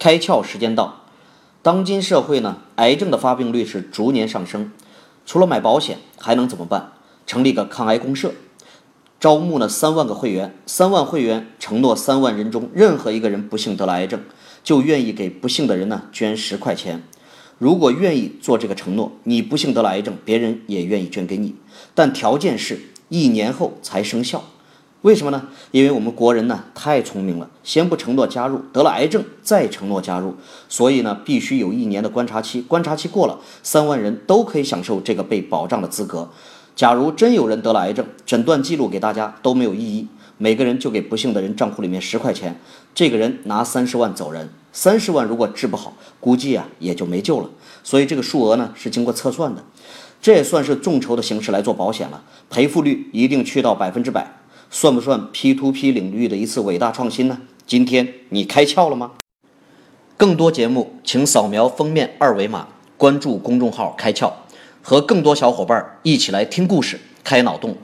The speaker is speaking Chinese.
开窍时间到。当今社会呢，癌症的发病率是逐年上升。除了买保险，还能怎么办？成立个抗癌公社，招募呢三万个会员，三万会员承诺三万人中任何一个人不幸得了癌症，就愿意给不幸的人呢捐十块钱。如果愿意做这个承诺，你不幸得了癌症，别人也愿意捐给你，但条件是一年后才生效。为什么呢？因为我们国人呢太聪明了，先不承诺加入，得了癌症再承诺加入，所以呢必须有一年的观察期，观察期过了，三万人都可以享受这个被保障的资格。假如真有人得了癌症，诊断记录给大家都没有意义，每个人就给不幸的人账户里面十块钱，这个人拿三十万走人，三十万如果治不好，估计啊也就没救了。所以这个数额呢是经过测算的，这也算是众筹的形式来做保险了，赔付率一定去到百分之百。算不算 P to P 领域的一次伟大创新呢？今天你开窍了吗？更多节目，请扫描封面二维码，关注公众号“开窍”，和更多小伙伴一起来听故事、开脑洞。